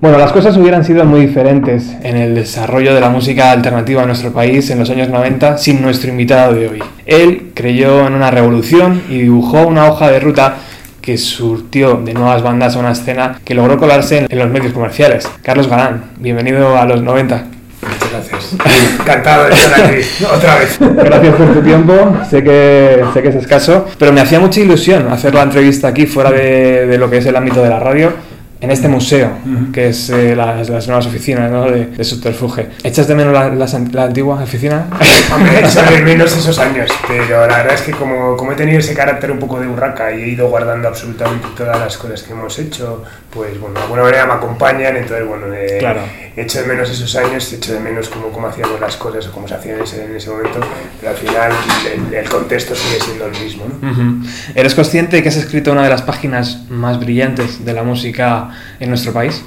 Bueno, las cosas hubieran sido muy diferentes en el desarrollo de la música alternativa en nuestro país en los años 90 sin nuestro invitado de hoy. Él creyó en una revolución y dibujó una hoja de ruta que surtió de nuevas bandas a una escena que logró colarse en los medios comerciales. Carlos Galán, bienvenido a los 90. Muchas gracias. Encantado de estar aquí otra vez. Gracias por tu tiempo. Sé que, sé que es escaso, pero me hacía mucha ilusión hacer la entrevista aquí fuera de, de lo que es el ámbito de la radio en este museo, que es eh, las, las, nuevas oficinas ¿no? de, de, Subterfuge. ¿Echas de menos la, la, la antigua oficina? Hombre, echo de menos esos años, pero la verdad es que como, como he tenido ese carácter un poco de burraca y he ido guardando absolutamente todas las cosas que hemos hecho, pues bueno, de alguna manera me acompañan, entonces bueno, eh, claro. echo de menos esos años, echo de menos cómo, cómo hacíamos las cosas o cómo se hacían en ese, en ese momento, pero al final el, el, contexto sigue siendo el mismo. ¿no? Uh -huh. ¿Eres consciente de que has escrito una de las páginas más brillantes de la música en nuestro país?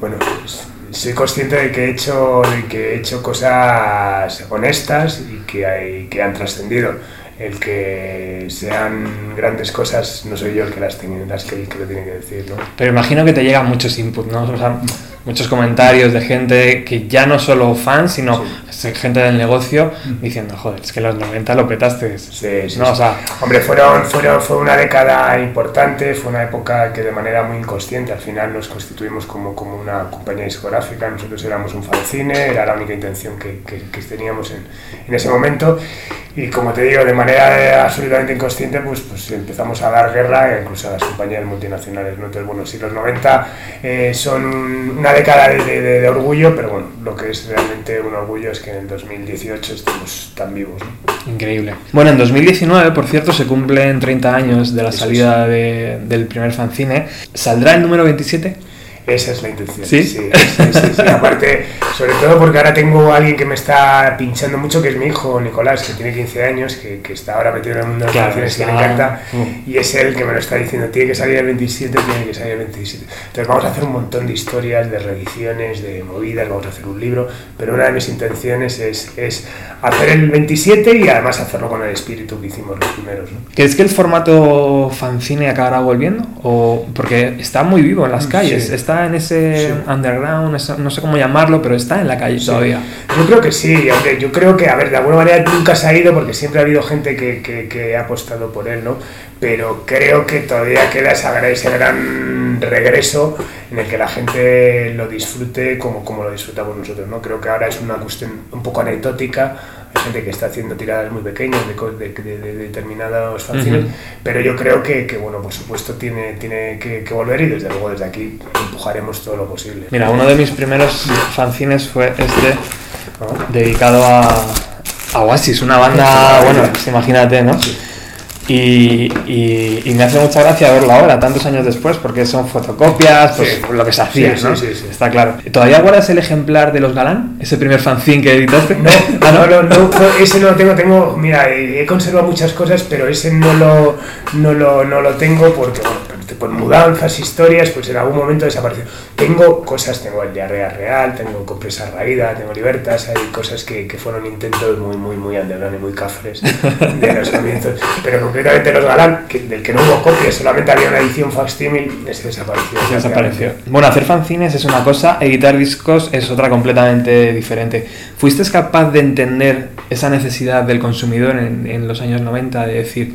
Bueno, soy consciente de que he hecho, de que he hecho cosas honestas y que, hay, que han trascendido. El que sean grandes cosas no soy yo el que las, tiene, las que, el que lo tiene que decir, ¿no? Pero imagino que te llegan muchos inputs, ¿no? O sea, muchos comentarios de gente que ya no solo fans, sino sí. gente del negocio diciendo, joder, es que en los 90 lo petaste. Sí, sí, ¿no? O sea, Hombre, fueron, fueron, fue una década importante, fue una época que de manera muy inconsciente al final nos constituimos como, como una compañía discográfica, nosotros éramos un fanzine, era la única intención que, que, que teníamos en, en ese momento y como te digo, de manera absolutamente inconsciente, pues, pues empezamos a dar guerra incluso a las compañías multinacionales. ¿no? Entonces, bueno, si los 90 eh, son una década de, de, de, orgullo, pero bueno, lo que es realmente un orgullo es que en el 2018 estemos tan vivos. ¿no? Increíble. Bueno, en 2019, por cierto, se cumplen 30 años de la salida de, del primer fanzine. ¿Saldrá el número 27? Esa es la intención. ¿Sí? Sí, sí, sí, sí, Aparte, sobre todo porque ahora tengo a alguien que me está pinchando mucho, que es mi hijo Nicolás, que tiene 15 años, que, que está ahora metido en el mundo de las claro, canciones, que le encanta, y es él que me lo está diciendo, tiene que salir el 27, tiene que salir el 27. Entonces vamos a hacer un montón de historias, de reediciones, de movidas, vamos a hacer un libro, pero una de mis intenciones es, es hacer el 27 y además hacerlo con el espíritu que hicimos los primeros. ¿no? ¿Crees que el formato fanzine acabará volviendo? O porque está muy vivo en las calles, sí. Está en ese sí. underground, no sé cómo llamarlo, pero está en la calle sí. todavía. Yo creo que sí, aunque yo creo que, a ver, de alguna manera nunca se ha ido porque siempre ha habido gente que, que, que ha apostado por él, ¿no? Pero creo que todavía queda esa, ese gran regreso en el que la gente lo disfrute como, como lo disfrutamos nosotros, ¿no? Creo que ahora es una cuestión un poco anecdótica, hay gente que está haciendo tiradas muy pequeñas de, de, de, de determinados fanzines, uh -huh. pero yo creo que, que, bueno, por supuesto tiene, tiene que, que, volver y desde luego desde aquí empujaremos todo lo posible. Mira, uno de mis primeros fanzines fue este, ¿no? dedicado a, a Oasis, una banda, bueno, pues imagínate, ¿no? Sí. Y, y, y, me hace mucha gracia verlo ahora, tantos años después, porque son fotocopias, pues sí. lo que se hacía, sí, ¿no? Sí, sí, Está claro. ¿Todavía guardas el ejemplar de los Galán? ¿Ese primer fanzine que editaste? No, ah, no? No, no, ese no lo tengo, tengo, mira, he conservado muchas cosas, pero ese no lo, no lo, no lo tengo porque, bueno, por mudanzas, historias, pues en algún momento desapareció. Tengo cosas, tengo el diarrea real, tengo compresa raída, tengo libertas, hay cosas que, que fueron intentos muy, muy, muy underground y muy cafres de los comienzos. Pero concretamente los Galán, que, del que no hubo copias, solamente había una edición facsimil, ese desapareció. Ese desapareció. Bueno, hacer fanzines es una cosa, editar discos es otra completamente diferente. ¿Fuiste capaz de entender esa necesidad del consumidor en, en los años 90 de decir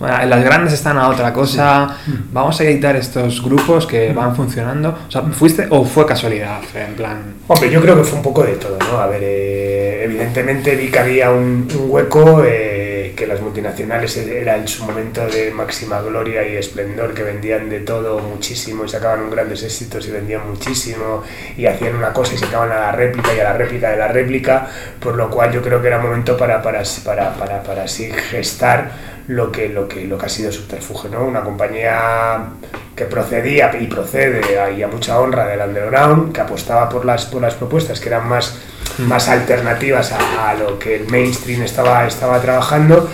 las grandes están a otra cosa, sí. vamos a editar estos grupos que van funcionando. O sea, ¿fuiste o fue casualidad? En plan. Hombre, yo creo que fue un poco de todo, ¿no? A ver, eh, evidentemente vi que había un, un hueco, eh, que las multinacionales era en su momento de máxima gloria y esplendor, que vendían de todo muchísimo y sacaban grandes éxitos y vendían muchísimo y hacían una cosa y sacaban a la réplica y a la réplica de la réplica, por lo cual yo creo que era momento para, para, para, para, para así gestar lo que, lo que, lo que ha sido Subterfuge, ¿no? Una compañía que procedía y procede y a mucha honra del underground, que apostaba por las, por las propuestas que eran más, más alternativas a, a lo que el mainstream estaba, estaba trabajando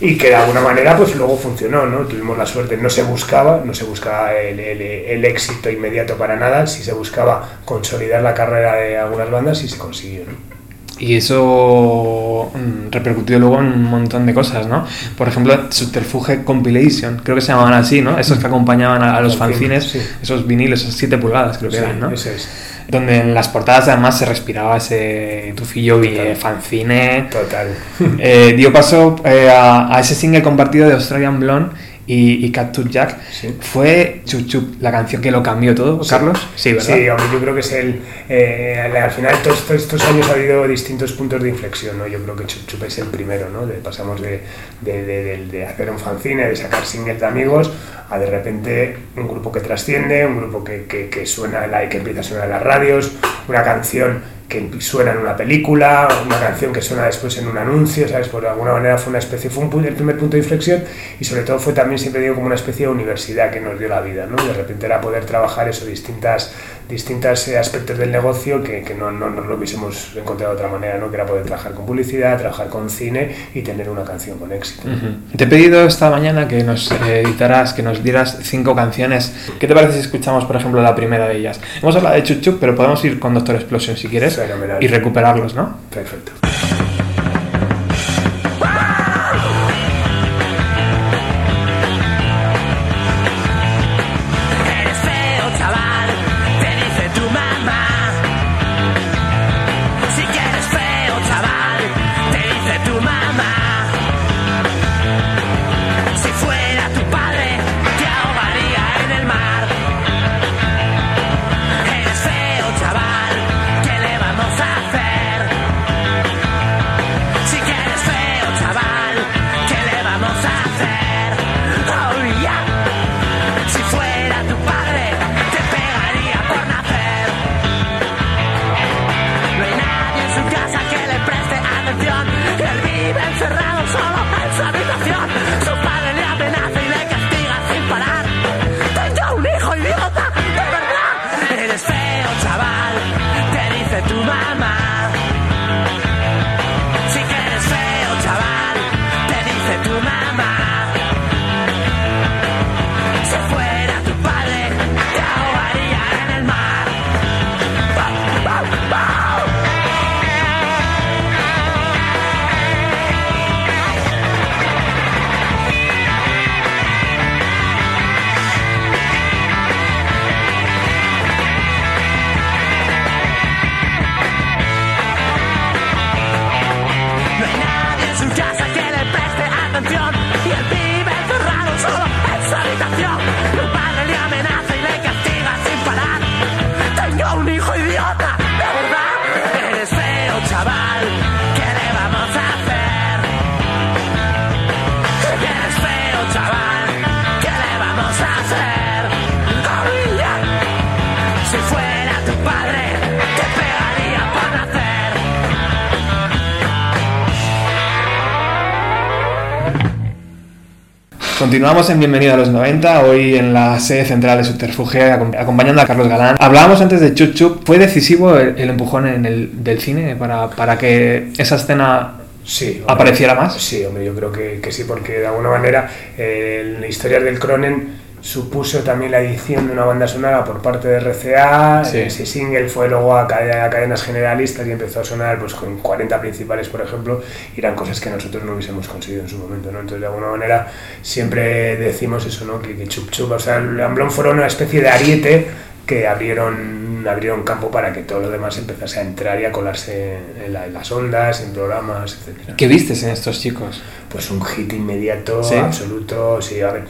y que de alguna manera pues luego funcionó, ¿no? Tuvimos la suerte, no se buscaba, no se buscaba el, el, el, éxito inmediato para nada, si se buscaba consolidar la carrera de algunas bandas y se consiguió, ¿no? Y eso mm, repercutió luego en un montón de cosas, ¿no? Por ejemplo, Subterfuge Compilation, creo que se llamaban así, ¿no? Esos que acompañaban a, a los fanzines, Sí. esos vinilos, esos 7 pulgadas creo que Sí, eran, ¿no? eso es. Donde en las portadas además se respiraba ese tufillo Total. fanzine. Total. Eh, dio paso eh, a, a ese single compartido de Australian Blonde y, y Tooth Jack. Sí. Fue Chup Chup la canción que lo cambió todo, Sí. Carlos. Sí, ¿verdad? Sí, hombre, yo creo que es el. eh, al final, todos, estos años ha habido distintos puntos de inflexión, ¿no? Yo creo que Chup Chup es el primero, ¿no? De- pasamos de, de, de- de- de hacer un fanzine, de sacar singles de amigos, a de repente un grupo que trasciende, un grupo que, que, que suena, en la, que empieza a sonar en las radios, una canción que suena en una película, una canción que suena después en un anuncio, ¿sabes? Por alguna manera fue una especie, fue un el primer punto de inflexión y sobre todo fue también, siempre digo, como una especie de universidad que nos dio la vida, ¿no? De repente era poder trabajar eso, distintas, distintas eh, aspectos del negocio que, que no, no, no lo hubiésemos encontrado de otra manera, ¿no? Que era poder trabajar con publicidad, trabajar con cine y tener una canción con éxito. Te he pedido esta mañana que nos eh, editaras, que nos dieras cinco canciones. ¿Qué te parece si escuchamos, por ejemplo, la primera de ellas? Hemos hablado de Chup Chup, pero podemos ir con Doctor Explosion si quieres Fenomenal. y recuperarlos, ¿no? Perfecto. Continuamos en Bienvenido a los 90, hoy en la sede central de Subterfuge, acom- acompañando a Carlos Galán. Hablábamos antes de Chup Chup, ¿fue decisivo el, el empujón en el, del cine para, para que esa escena Sí. hombre. apareciera más? Sí, hombre, yo creo que, que sí, porque de alguna manera eh, la historia del Cronen supuso también la edición de una banda sonora por parte de RCA. Sí. Ese single fue luego a, cade- a cadenas generalistas y empezó a sonar pues, con 40 principales, por ejemplo, y eran cosas que nosotros no hubiésemos conseguido en su momento. ¿no? Entonces, de alguna manera, siempre decimos eso, ¿no? que, que Chup Chup, o sea, el Amblón fueron una especie de ariete que abrieron, abrieron campo para que todo lo demás empezase a entrar y a colarse en, la- en las ondas, en programas, etcétera ¿Qué vistes en estos chicos? pues un hit inmediato, ¿Sí? absoluto. Sí, a ver,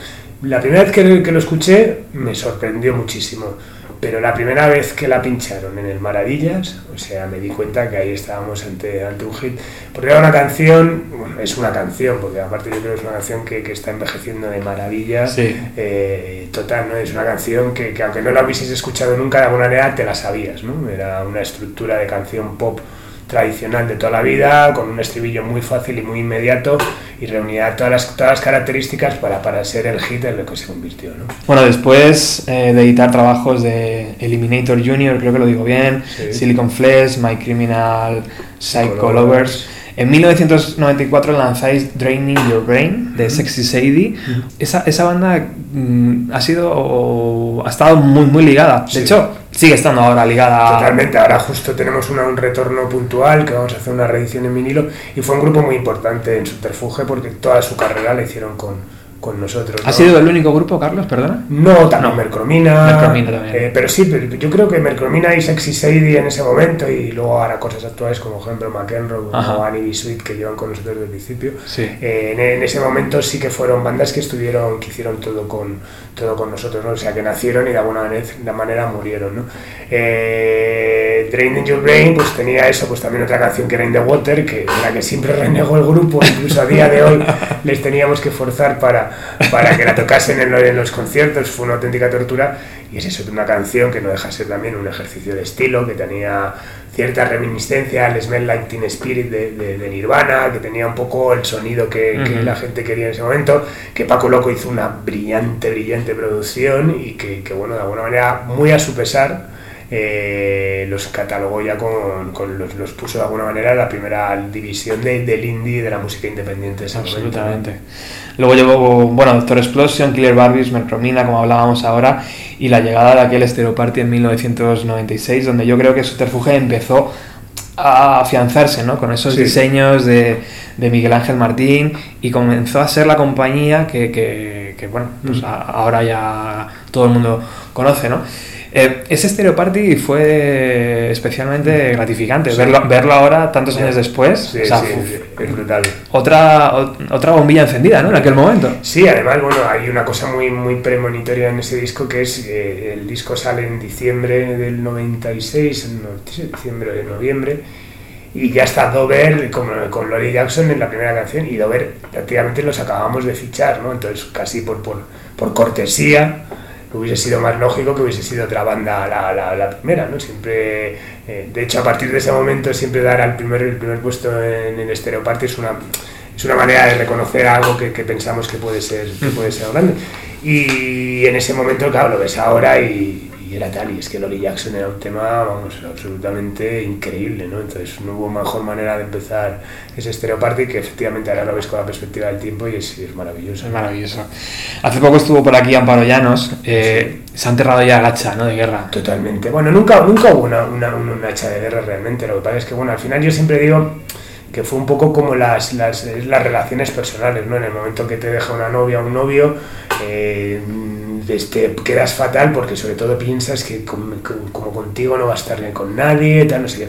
la primera vez que, que lo escuché me sorprendió muchísimo, pero la primera vez que la pincharon en el Maravillas, o sea, me di cuenta que ahí estábamos ante, ante un hit. Porque era una canción, bueno, es una canción, porque aparte yo creo que es una canción que, que está envejeciendo de maravilla. Sí. Eh, total, ¿no? Es una canción que, que aunque no la hubieses escuchado nunca, de alguna manera te la sabías, ¿no? Era una estructura de canción pop tradicional de toda la vida, con un estribillo muy fácil y muy inmediato, y reunía todas las, todas las características para, para ser el hit en lo que se convirtió, ¿no? Bueno, después eh, de editar trabajos de Eliminator Jr., creo que lo digo bien, Sí. Silicon Flesh, My Criminal Psycho Lovers. Lovers. En 1994 lanzáis Draining Your Brain de Sexy Sadie. esa, esa banda mm, ha sido o ha estado muy muy ligada. De Sí. hecho, sigue estando ahora ligada. Totalmente, ahora justo tenemos una- un retorno puntual que vamos a hacer una reedición en vinilo y fue un grupo muy importante en Subterfuge porque toda su carrera la hicieron con, con nosotros. ¿Ha ¿no? sido el único grupo, Carlos? Perdona. No, también No. Mercromina. Mercromina también. eh, pero sí, pero yo creo que Mercromina y Sexy Sadie en ese momento y luego ahora cosas actuales como por ejemplo McEnroe Ajá. o Annie B. Sweet que llevan con nosotros desde el principio. Sí. Eh, en, en ese momento sí que fueron bandas que estuvieron, que hicieron todo con, todo con nosotros, ¿no? O sea, que nacieron y de alguna manera, de manera murieron, ¿no? Eh, Drain in Your Brain pues tenía eso, pues también otra canción que era In the Water, que la que siempre renegó el grupo, incluso a día de hoy les teníamos que forzar para, para que la tocasen en, lo- en los conciertos, fue una auténtica tortura. Y es eso, una canción que no deja de ser también un ejercicio de estilo, que tenía cierta reminiscencia al Smell Like Teen Spirit de, de- de Nirvana, que tenía un poco el sonido que, la gente quería en ese momento, que Paco Loco hizo una brillante, brillante producción y que, que, bueno, de alguna manera, muy a su pesar, eh, los catalogó ya con, con los, los puso de alguna manera la primera división de- del indie de la música independiente. Absolutamente. Luego llevó, bueno, Doctor Explosion, Killer Barbies, Mercromina, como hablábamos ahora, y la llegada de aquel Stereo Party en 1996, donde yo creo que Subterfuge empezó a afianzarse, ¿no? Con esos Sí. diseños de, de Miguel Ángel Martín y comenzó a ser la compañía que, que- que, bueno, pues Mm. a- ahora ya todo el mundo conoce, ¿no? Eh, ese Stereo Party fue especialmente gratificante, Sí. verlo, verlo ahora, tantos años después, Sí, o sea, sí, sí, es brutal. otra, ot- otra bombilla encendida, ¿no? En aquel momento. Sí, además, bueno, hay una cosa muy, muy premonitoria en ese disco que es eh, el disco sale en diciembre del 96, en no, sí, diciembre de noviembre, y ya está Dover con, con Lori Jackson en la primera canción, y Dover prácticamente los acabamos de fichar, ¿no? Entonces, casi por, por, por cortesía, hubiese sido más lógico que hubiese sido otra banda la, la, la primera, ¿no? Siempre, eh, de hecho, a partir de ese momento, siempre dar al primer, el primer puesto en, Stereo Party es una, es una manera de reconocer algo que, que pensamos que puede ser que puede ser grande. Y en ese momento, claro, lo ves ahora y, y era tal, y es que Lolly Jackson era un tema, vamos, absolutamente increíble, ¿no? Entonces no hubo mejor manera de empezar ese Stereo Party que efectivamente ahora lo ves con la perspectiva del tiempo y es, es maravilloso. Es maravilloso. Hace poco estuvo por aquí Amparo Llanos. eh, Se ha enterrado ya el hacha, ¿no? De guerra. Totalmente. Bueno, nunca, nunca hubo una, una, una hacha de guerra realmente. Lo que pasa es que, bueno, al final yo siempre digo que fue un poco como las, las, las relaciones personales, ¿no? En el momento que te deja una novia o un novio, eh, este, quedas fatal porque sobre todo piensas que com- com- como contigo no va a estar bien con nadie, tal, no sé qué.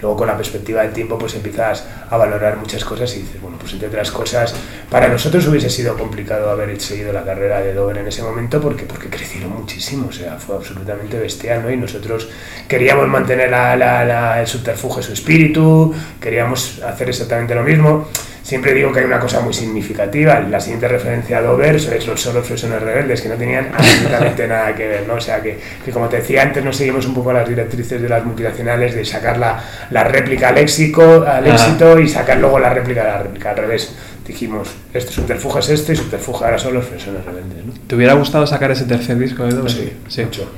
Luego con la perspectiva del tiempo pues empiezas a valorar muchas cosas y dices, bueno, pues entre otras cosas, para nosotros hubiese sido complicado haber seguido la carrera de Dover en ese momento porque, porque crecieron muchísimo, o sea, fue absolutamente bestial, ¿no? Y nosotros queríamos mantener la, la- la- el subterfugio, su espíritu, queríamos hacer exactamente lo mismo. Siempre digo que hay una cosa muy significativa. La siguiente referencia a Dover es los solos Fresones Rebeldes, que no tenían absolutamente nada que ver, ¿no? O sea, que, que como te decía antes, no seguimos un poco las directrices de las multinacionales de sacar la, la réplica al, éxito, al éxito y sacar luego la réplica de la réplica. Al revés, dijimos, este subterfugio es este y subterfugio ahora son los Fresones Rebeldes, ¿no? ¿Te hubiera gustado sacar ese tercer disco de Dover? Sí, mucho.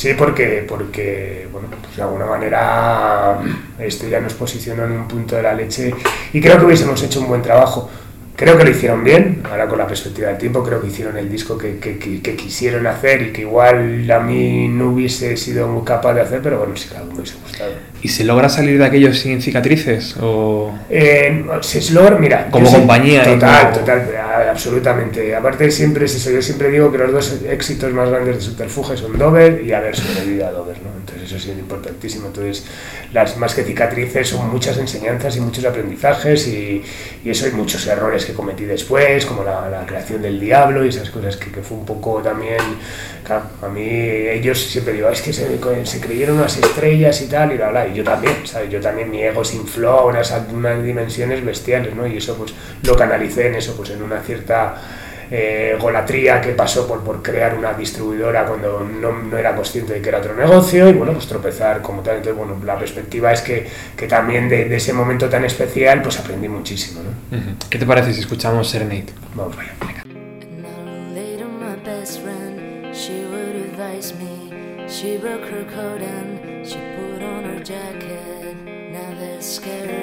Sí, porque, porque bueno, pues de alguna manera esto ya nos posicionó en un punto de la leche y creo que hubiésemos hecho un buen trabajo. Creo que lo hicieron bien, ahora con la perspectiva del tiempo, creo que hicieron el disco que, que- que- que quisieron hacer y que igual a mí no hubiese sido muy capaz de hacer, pero bueno, sí, claro, me hubiese gustado. ¿Y se logra salir de aquello sin cicatrices? ¿O Eh, Seslor, mira. Como compañía y Total, como- total, absolutamente. Aparte, siempre es eso. Yo siempre digo que los dos éxitos más grandes de Subterfuge son Dover y haber sobrevivido a Dover, ¿no? Entonces, eso sí es importantísimo. Entonces, las más que cicatrices son muchas enseñanzas y muchos aprendizajes y, y eso hay muchos errores que cometí después, como la, creación del diablo y esas cosas que, que fue un poco también. a mí, ellos siempre digo, es que se, creyeron unas estrellas y tal, y bla, bla. Y yo también, ¿sabes? Yo también mi ego se infló a unas, unas dimensiones bestiales, ¿no? Y eso pues lo canalicé en eso, pues en una cierta eh, golatría que pasó por, por crear una distribuidora cuando no, no era consciente de que era otro negocio y bueno, pues tropezar como tal. Entonces, bueno, la perspectiva es que, que también de, de ese momento tan especial pues aprendí muchísimo, ¿no? ¿Qué te parece si escuchamos Serenade? Vamos allá. She would advise me. She broke her coat and she put on her jacket. Now they're scared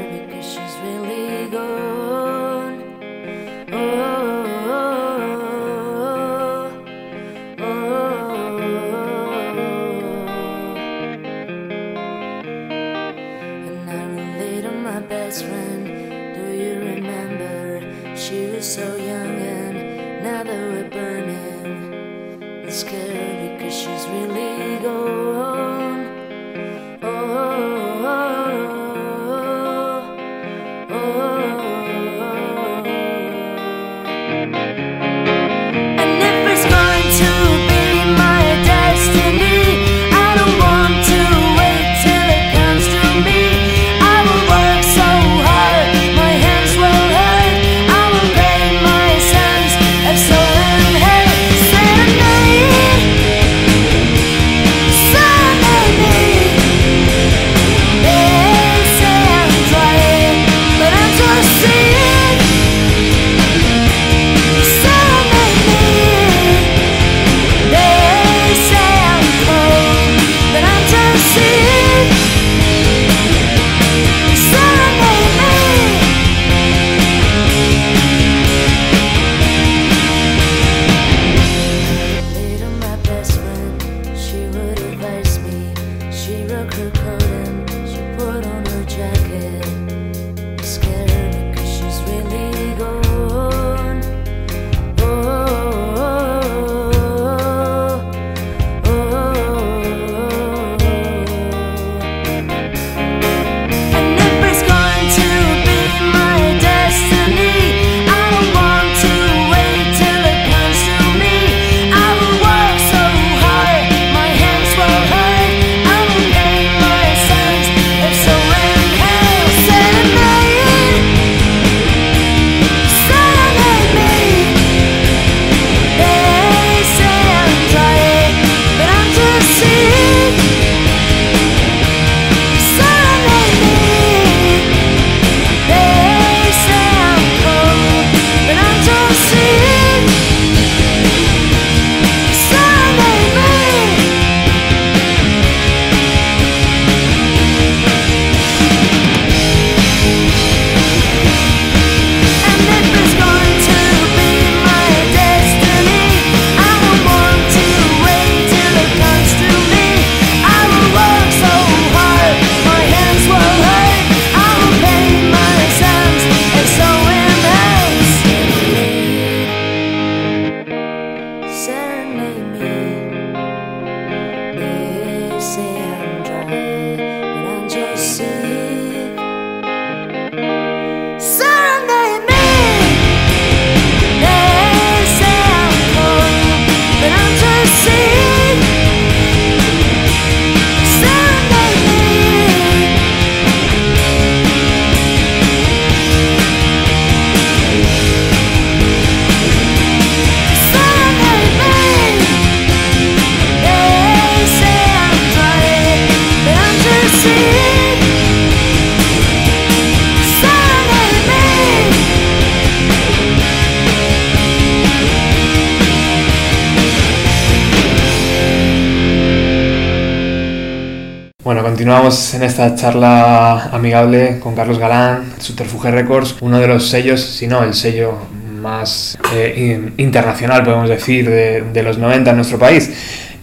continuamos en esta charla amigable con Carlos Galán, Subterfuge Records, uno de los sellos, si no el sello más eh, in- internacional, podemos decir, de, de los 90 en nuestro país.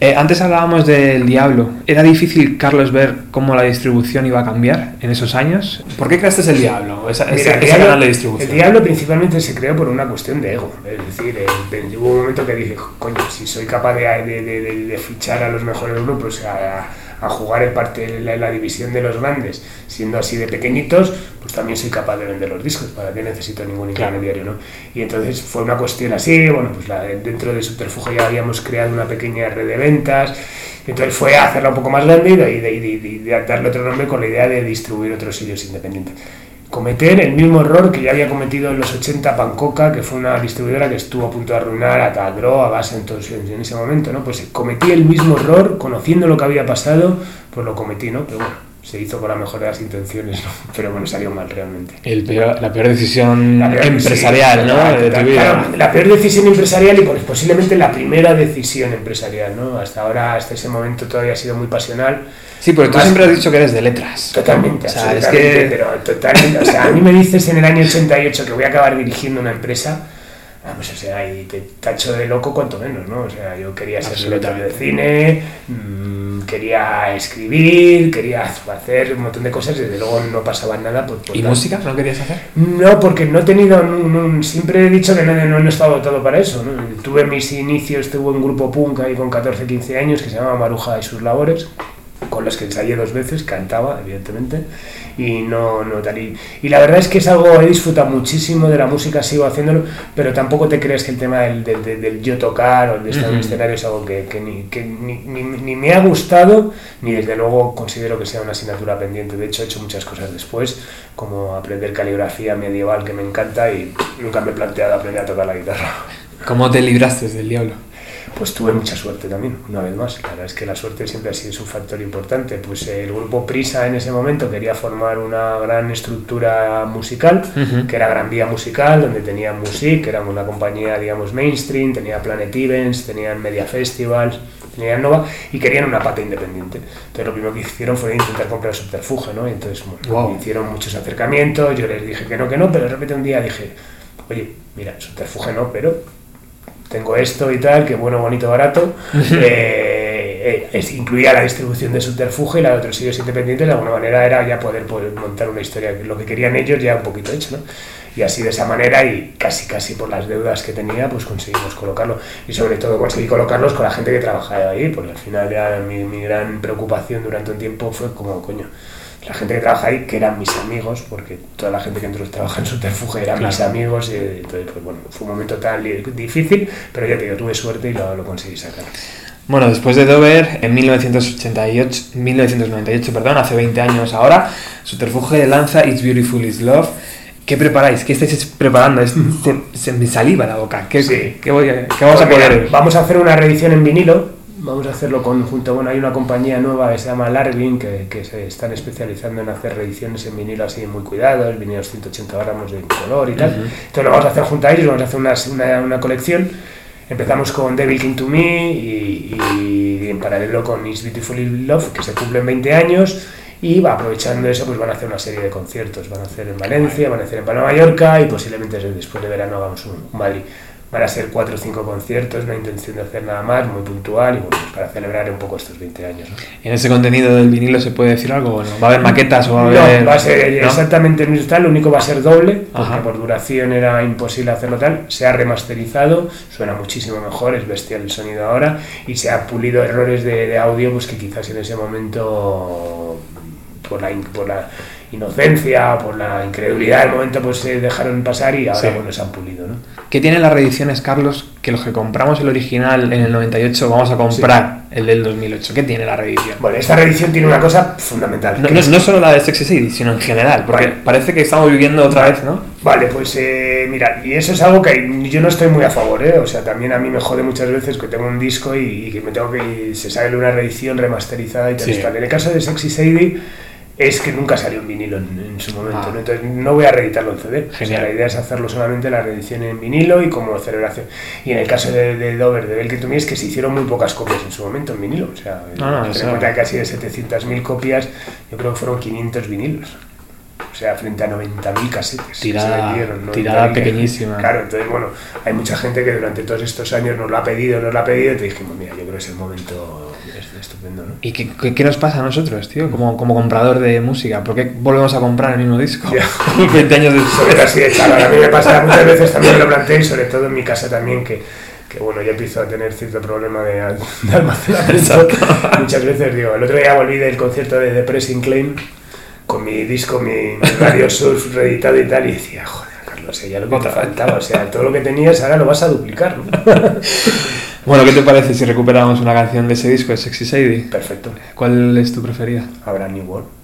Eh, antes hablábamos del Diablo. ¿Era difícil, Carlos, ver cómo la distribución iba a cambiar en esos años? ¿Por qué creaste el Diablo, esa, Mira, ese, el ese diablo- canal de distribución? El diablo principalmente se creó por una cuestión de ego. Es decir, eh, hubo un momento que dije, coño, si soy capaz de- de- de fichar a los mejores grupos, a, a jugar en parte la, la división de los grandes, siendo así de pequeñitos, pues también soy capaz de vender los discos. ¿Para qué necesito ningún Claro. intermediario? ¿no? Y entonces fue una cuestión así, bueno, pues la- dentro de Subterfuge ya habíamos creado una pequeña red de ventas. Entonces fue a hacerla un poco más grande y de, de- de- de- de darle otro nombre con la idea de distribuir otros sellos independientes cometer el mismo error que ya había cometido en los 80 Pancoca, que fue una distribuidora que estuvo a punto de arruinar a Tagro, a Base en, todos- en ese momento, ¿no? Pues cometí el mismo error, conociendo lo que había pasado, pues lo cometí, ¿no? Pero bueno, se hizo con la mejor de las intenciones, ¿no? Pero bueno, salió mal realmente. El peor- la peor decisión La peor- empresarial, sí, ¿no? la- de tu vida. la peor decisión empresarial y pues, posiblemente la primera decisión empresarial, ¿no? Hasta ahora, hasta ese momento todavía ha sido muy pasional. Sí, porque tú Más- siempre has dicho que eres de letras. Totalmente, O sea, es que- pero totalmente. O sea, a mí me dices en el año 88 que voy a acabar dirigiendo una empresa, pues o sea, y te tacho de loco cuanto menos, ¿no? O sea, yo quería ser director de cine, mm, quería escribir, quería hacer un montón de cosas y desde luego no pasaba nada. Por, por ¿Y tal. música? ¿No querías hacer? No, porque no he tenido, no- no- siempre he dicho que no, no, no he estado todo para eso. ¿no? Tuve mis inicios, tuve un grupo punk ahí con 14, 15 años que se llamaba Maruja y sus labores, con los que ensayé dos veces, cantaba, evidentemente, y no, no tal. Y, y la verdad es que es algo, he disfrutado muchísimo de la música, sigo haciéndolo, pero tampoco te crees que el tema del, del- del- del yo tocar o de estar en un escenario es algo que, que ni, que ni, ni- ni me ha gustado, ni desde luego considero que sea una asignatura pendiente. De hecho, he hecho muchas cosas después, como aprender caligrafía medieval, que me encanta, y nunca me he planteado aprender a tocar la guitarra. ¿Cómo te libraste del diablo? Pues tuve mucha suerte también, una vez más. La verdad es que la suerte siempre ha sido un factor importante. Pues eh, el grupo Prisa en ese momento quería formar una gran estructura musical, que era Gran Vía Musical, donde tenía Music, que era una compañía, digamos, mainstream, tenía Planet Events, tenían Media Festivals, tenían Nova, y querían una pata independiente. Entonces lo primero que hicieron fue intentar comprar Subterfuge, ¿no? Y entonces bueno, Wow. hicieron muchos acercamientos, yo les dije que no, que no, pero de repente un día dije, oye, mira, Subterfuge no, pero tengo esto y tal, que bueno, bonito, barato. Eh, eh, incluía la distribución de Subterfuge y la de otros sitios independientes, de alguna manera era ya poder, poder montar una historia, lo que querían ellos ya un poquito hecho, ¿no? Y así de esa manera y casi casi por las deudas que tenía, pues conseguimos colocarlo. Y sobre todo conseguí colocarlos con la gente que trabajaba ahí, porque al final ya mi, mi gran preocupación durante un tiempo fue como, coño, la gente que trabaja ahí, que eran mis amigos, porque toda la gente que entró trabaja en Subterfuge eran mis amigos, y entonces, pues bueno, fue un momento tan difícil, pero ya te digo, tuve suerte y lo, lo conseguí sacar. Bueno, después de Dover, en 1988, 1998, perdón, hace 20 años ahora, Subterfuge lanza It's Beautiful, It's Love. ¿Qué preparáis? ¿Qué estáis preparando? Es- se, se me saliva la boca. ¿Qué, Sí. qué voy a- qué vamos a Pues poder? Vamos a hacer una reedición en vinilo. Vamos a hacerlo conjunto. Bueno, hay una compañía nueva que se llama Larvin que, que se están especializando en hacer reediciones en vinilo así muy cuidados, vinilos 180 gramos de color y tal. Entonces lo vamos a hacer junto a ellos, vamos a hacer una, una, una colección. Empezamos con Devil King to Me y, y en paralelo con It's Beautiful Love, que se cumplen 20 años. Y va, aprovechando eso, pues van a hacer una serie de conciertos. Van a hacer en Valencia, van a hacer en Palma Mallorca y posiblemente después de verano hagamos un Madrid. Van a ser cuatro o cinco conciertos, no hay intención de hacer nada más, muy puntual y bueno, pues para celebrar un poco estos 20 años. ¿no? ¿En ese contenido del vinilo se puede decir algo? Bueno, ¿Va a haber maquetas o va a No, haber.? va a ser ¿no? exactamente el mismo tal, lo único va a ser doble, porque por duración era imposible hacerlo tal. Se ha remasterizado, suena muchísimo mejor, es bestial el sonido ahora, y se ha pulido errores de, de audio pues que quizás en ese momento, por la, por la inocencia, por la incredulidad del momento, pues se dejaron pasar y ahora Sí. se han pulido. ¿no? ¿Qué tienen las reediciones, Carlos? Que los que compramos el original en el 98 vamos a comprar el del 2008. ¿Qué tiene la reedición? Bueno, esta reedición tiene una cosa fundamental. No, no- es- no solo la de Sexy Sadie, sino en general, porque Vale. parece que estamos viviendo otra vez, ¿no? Vale, pues eh, mira, y eso es algo que yo no estoy muy a favor, ¿eh? O sea, también a mí me jode muchas veces que tengo un disco y, y que me tengo que se sale una reedición remasterizada y tal. Sí. y tal. En el caso de Sexy Sadie es que nunca salió en vinilo en, en su momento, Ah. ¿no? entonces no voy a reeditarlo en CD. O sea, la idea es hacerlo solamente la reedición en vinilo y como celebración. Y en el caso de, de Dover, de Belkin es que se hicieron muy pocas copias en su momento en vinilo. O sea, No, no, ten en cuenta que casi de 700.000 copias, yo creo que fueron 500 vinilos. O sea, frente a 90.000 casetes. que se Tirada- vendieron, ¿no? tirada pequeñísima. Claro, entonces, bueno, hay mucha gente que durante todos estos años nos lo ha pedido, nos lo ha pedido, y te dijimos, mira, yo creo que es el momento es- estupendo, ¿no? ¿Y qué, qué- qué nos pasa a nosotros, tío? Como, como comprador de música. ¿Por qué volvemos a comprar el mismo disco? Ya. 20 años Sobre después. así de chaval. A mí me pasa muchas veces también lo planteé, y sobre todo en mi casa también, que, que bueno, ya empiezo a tener cierto problema de, de almacenamiento. Muchas veces digo, el otro día volví del concierto de The Pressing Claim con mi disco, mi, mi Radio Surf reeditado y tal, y decía, joder, Carlos, ya lo que te faltaba, o sea, todo lo que tenías ahora lo vas a duplicar, ¿no? Bueno, ¿qué te parece si recuperamos una canción de ese disco, de Sexy Sadie? Perfecto. ¿Cuál es tu preferida? Habrá New World.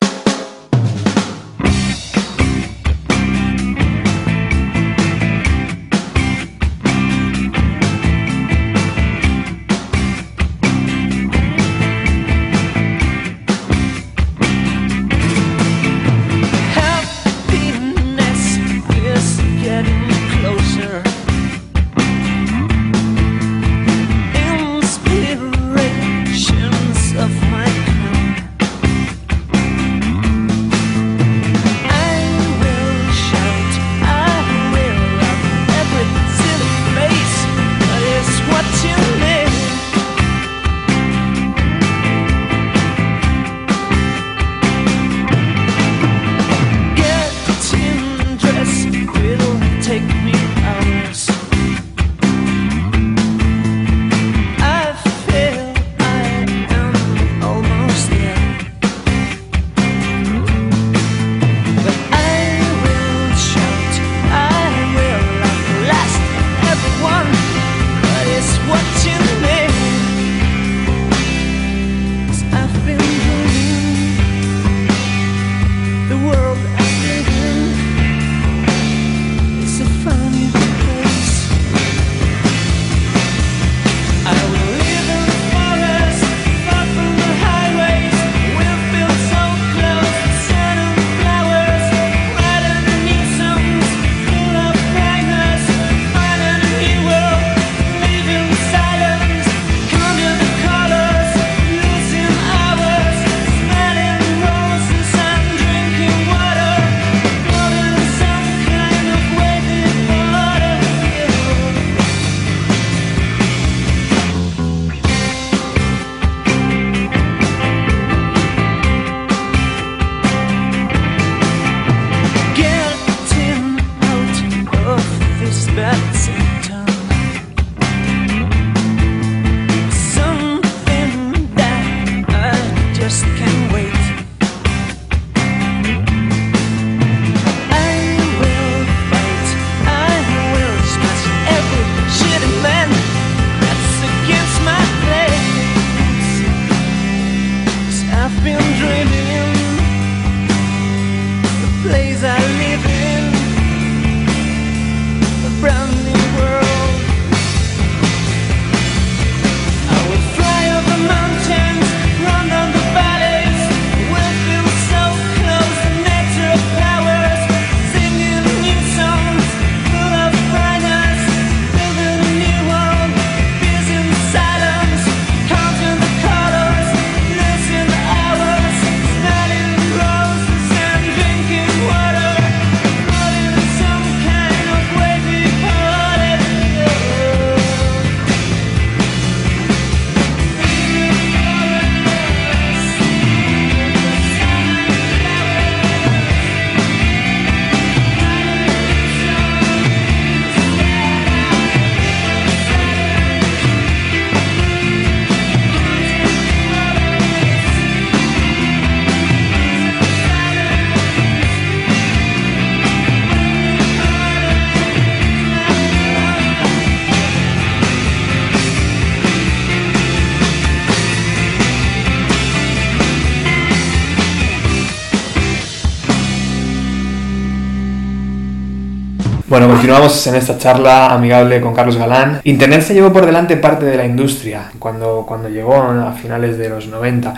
Continuamos en esta charla amigable con Carlos Galán. Internet se llevó por delante parte de la industria cuando, cuando llegó a finales de los 90.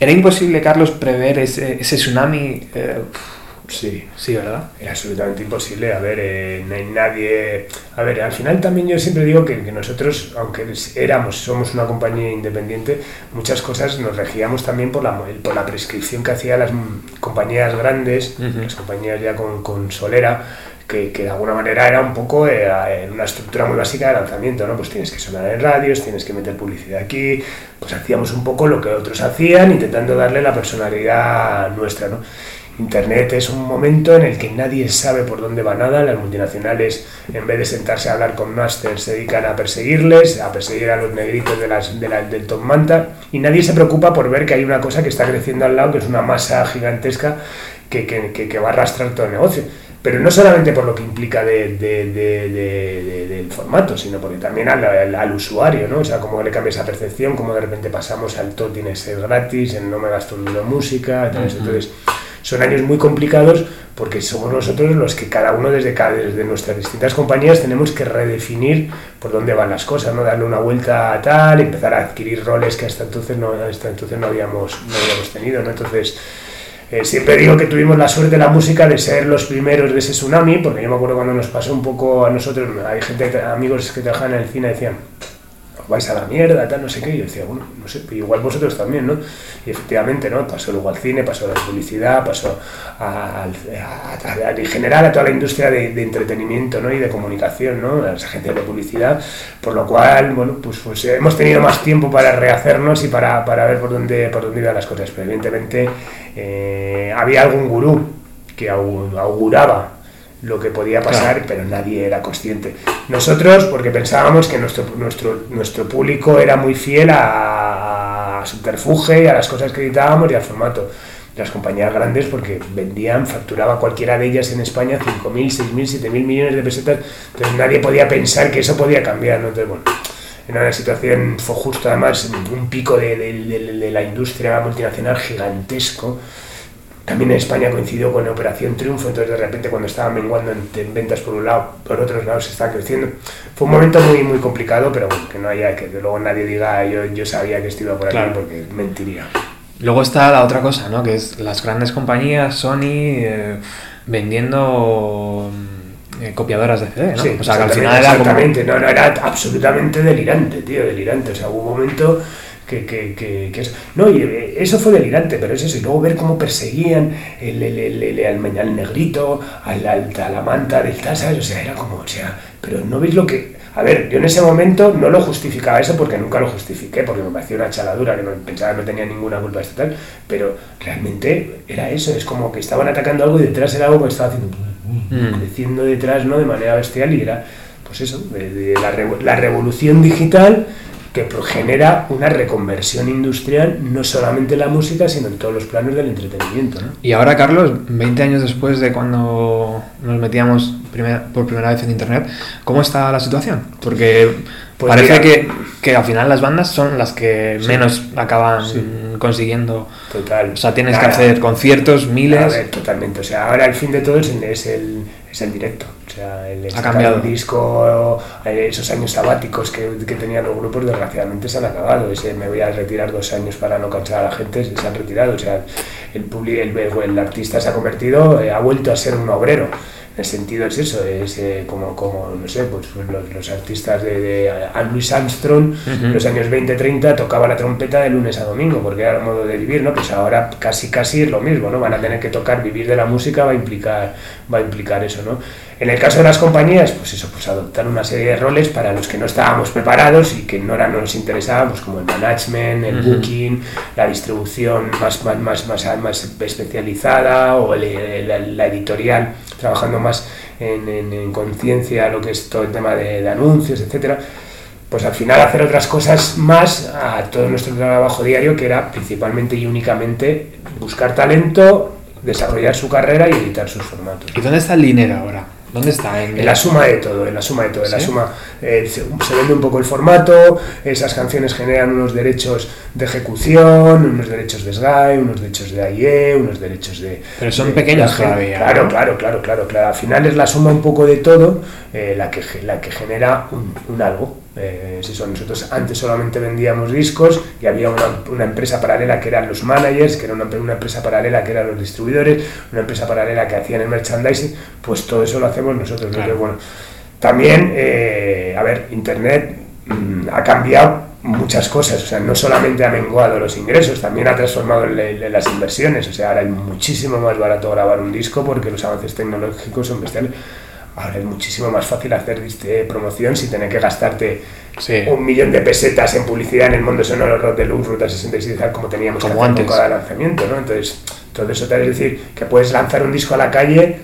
¿Era imposible, Carlos, prever ese, ese tsunami? Eh, Sí, sí, ¿verdad? era absolutamente imposible. A ver, eh, no hay nadie. A ver, al final también yo siempre digo que, que nosotros, aunque éramos, somos una compañía independiente, muchas cosas nos regíamos también por la, por la prescripción que hacían las compañías grandes, Ujú. las compañías ya con, con solera. Que, que de alguna manera era un poco eh, en una estructura muy básica de lanzamiento, ¿no? Pues tienes que sonar en radios, tienes que meter publicidad aquí, pues hacíamos un poco lo que otros hacían, intentando darle la personalidad nuestra, ¿no? Internet es un momento en el que nadie sabe por dónde va nada, las multinacionales en vez de sentarse a hablar con masters se dedican a perseguirles, a perseguir a los negritos de las, de del top manta y nadie se preocupa por ver que hay una cosa que está creciendo al lado, que es una masa gigantesca que, que- que- que va a arrastrar todo el negocio. Pero no solamente por lo que implica de- de- de- de- de- del formato, sino porque también al, al- al usuario, ¿no? O sea, cómo le cambia esa percepción, cómo de repente pasamos al todo tiene que ser gratis, en no me gasto en música, tal, eso. entonces son años muy complicados porque somos nosotros los que cada uno desde, cada, desde nuestras distintas compañías tenemos que redefinir por dónde van las cosas, ¿no? darle una vuelta a tal, empezar a adquirir roles que hasta entonces no, hasta entonces no, habíamos, no habíamos tenido. ¿no? Entonces, eh, siempre digo que tuvimos la suerte de la música de ser los primeros de ese tsunami, porque yo me acuerdo cuando nos pasó un poco a nosotros, hay gente, amigos que trabajan en el cine, decían, "Os vais a la mierda, tal, no sé qué, yo decía, bueno, no sé, igual vosotros también, ¿no? Y efectivamente, ¿no? Pasó luego al cine, pasó a la publicidad, pasó a, en general a toda la industria de, entretenimiento, ¿no? Y de comunicación, ¿no? A las agencias de publicidad, por lo cual, bueno, pues, pues hemos tenido más tiempo para rehacernos y para, para ver por dónde, por dónde iban las cosas, pero evidentemente eh, había algún gurú que au- auguraba lo que podía pasar, pero nadie era consciente. Nosotros, porque pensábamos que nuestro, nuestro, nuestro público era muy fiel a, a Subterfuge y a las cosas que editábamos y al formato. Las compañías grandes, porque vendían, facturaba cualquiera de ellas en España 5.000, 6.000, 7.000 millones de pesetas, entonces nadie podía pensar que eso podía cambiar. ¿no? Entonces, bueno, en una situación, fue justo además un pico de, de- de- de la industria multinacional gigantesco. También en España coincidió con Operación Triunfo, entonces de repente cuando estaban menguando en, en ventas por un lado, por otros lados se estaba creciendo. Fue un momento muy muy complicado, pero bueno, que no haya, que luego nadie diga yo, yo sabía que esto iba por aquí, Claro. porque mentiría. Luego está la otra cosa, ¿no? Que es las grandes compañías, Sony, eh, vendiendo mm, eh, copiadoras de CD, ¿no? Sí, o sea, que al final era como... exactamente. No, no, era absolutamente delirante, tío, delirante. O sea, hubo un momento que, que, que, que eso... No, y eh, eso fue delirante, pero es eso. Y luego ver cómo perseguían el, el, el, al, negrito, al, al- a la manta del tal, ¿sabes? O sea, era como, o sea, pero no veis lo que... A ver, yo en ese momento no lo justificaba eso porque nunca lo justifiqué, porque me parecía una chaladura, que no, pensaba que no tenía ninguna culpa de esto tal, pero realmente era eso, es como que estaban atacando algo y detrás era algo que estaba haciendo Mm. creciendo detrás ¿no? de manera bestial y era pues eso, de, de la, la revolución digital que genera una reconversión industrial no solamente en la música sino en todos los planos del entretenimiento ¿no? Y ahora, Carlos, 20 años después de cuando nos metíamos primer- por primera vez en Internet, ¿cómo está la situación? Porque Pues parece mira. que, que al final las bandas son las que Sí. menos acaban Sí. consiguiendo. total O sea, tienes que hacer conciertos, A miles. ver, totalmente. O sea, ahora el fin de todo es el, es el, el directo. O sea, el sacar cambiado. un disco, eh, esos años sabáticos que, que tenían los grupos, desgraciadamente se han acabado. Ese me voy a retirar dos años para no cansar a la gente, se han retirado. O sea, el, publi- el, el artista se ha convertido, eh, ha vuelto a ser un obrero. El sentido es eso, es eh, como, como, no sé, pues los, los artistas de, de Anne Louis Armstrong, en los años 20-30 tocaba la trompeta de lunes a domingo, porque era el modo de vivir, ¿no? Pues ahora casi casi es lo mismo, ¿no? Van a tener que tocar, vivir de la música va a implicar, va a implicar eso, ¿no? En el caso de las compañías, pues eso, pues adoptar una serie de roles para los que no estábamos preparados y que no, era, no nos interesaba, pues como el management, el booking, la distribución más, más, más, más, más especializada o el- el- la editorial, trabajando más en, en- en conciencia lo que es todo el tema de, de anuncios, etcétera pues al final hacer otras cosas más a todo nuestro trabajo diario, que era principalmente y únicamente buscar talento, desarrollar su carrera y editar sus formatos. ¿Y dónde está el dinero ahora? ¿Dónde está? En la suma de todo, en la suma de todo, en la suma eh, se, se vende un poco el formato, esas canciones generan unos derechos de ejecución, unos derechos de SGAE, unos derechos de AIE, unos derechos de... Pero son de- gen- todavía, Claro, claro, claro, claro, claro. Al final es la suma un poco de todo eh, la, que, la que genera un, un algo. Eh, es eso, nosotros antes solamente vendíamos discos y había una, una empresa paralela que eran los managers, que era una, una empresa paralela que eran los distribuidores, una empresa paralela que hacían el merchandising, pues todo eso lo hacemos nosotros. ¿no? Claro. Entonces, bueno, también, eh, a ver, Internet mm, ha cambiado muchas cosas, o sea, no solamente ha menguado los ingresos, también ha transformado le- le- las inversiones, o sea, ahora es muchísimo más barato grabar un disco porque los avances tecnológicos son bestiales. Ahora es muchísimo más fácil hacer este, promoción sin tener que gastarte Sí. un millón de pesetas en publicidad en el mundo sonoro Rock de Luz, Ruta 66 y tal, como teníamos Como que antes. con cada lanzamiento, ¿no? Entonces, todo eso te es decir que puedes lanzar un disco a la calle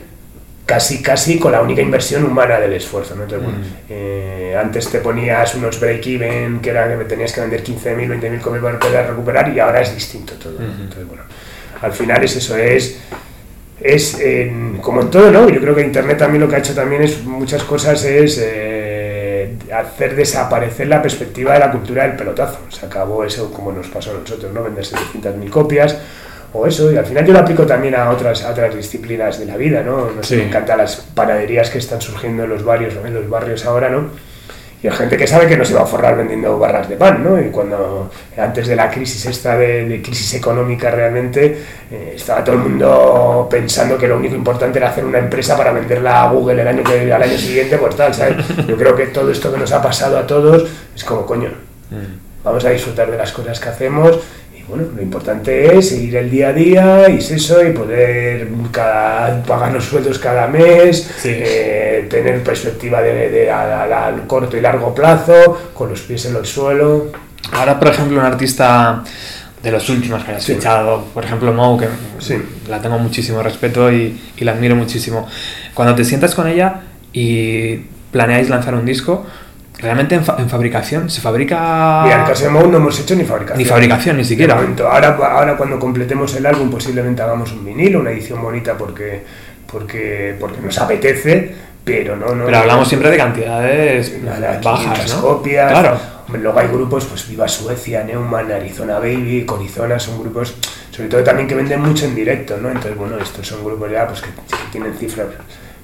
casi casi con la única inversión humana del esfuerzo, ¿no? Entonces, bueno, eh, antes te ponías unos break-even que era que tenías que vender 15.000, 20.000 copias para poder recuperar y ahora es distinto todo. ¿no? Entonces, bueno, al final es eso, es es en- como en todo, ¿no? Yo creo que Internet también lo que ha hecho también es muchas cosas es eh, hacer desaparecer la perspectiva de la cultura del pelotazo. Se acabó eso como nos pasó a nosotros, ¿no? Vender 700.000 copias o eso, y al final yo lo aplico también a otras, a otras disciplinas de la vida, ¿no? No sé, Sí. me encantan las panaderías que están surgiendo en los barrios, en los barrios ahora, ¿no? Y hay gente que sabe que no se va a forrar vendiendo barras de pan, ¿no? Y cuando antes de la crisis esta de, de crisis económica realmente, eh, estaba todo el mundo pensando que lo único importante era hacer una empresa para venderla a Google el año que, al año siguiente, pues tal, ¿sabes? Yo creo que todo esto que nos ha pasado a todos es como, coño, vamos a disfrutar de las cosas que hacemos bueno, lo importante es seguir el día a día y es eso y poder cada, pagar los sueldos cada mes, Sí. eh, tener perspectiva de, de a, a- a corto y largo plazo, con los pies en el suelo. Ahora, por ejemplo, un artista de los últimos que hayas Sí. fichado, por ejemplo, Mo, que Sí. la tengo muchísimo respeto y, y la admiro muchísimo. Cuando te sientas con ella y planeáis lanzar un disco, realmente en, fa- en fabricación se fabrica. Mira, en el caso de Moe no hemos hecho ni fabricación. Ni fabricación, ni siquiera. Ahora, ahora cuando completemos el álbum posiblemente hagamos un vinilo, una edición bonita porque, porque, porque nos apetece, pero no... no Pero hablamos siempre de cantidades Nada, bajas, 500 ¿no? copias. Claro. Luego hay grupos, pues Viva Suecia, Neumann, Arizona Baby, Corizona, son grupos, sobre todo también que venden mucho en directo, ¿no? Entonces, bueno, estos son grupos ya pues que, que tienen cifras,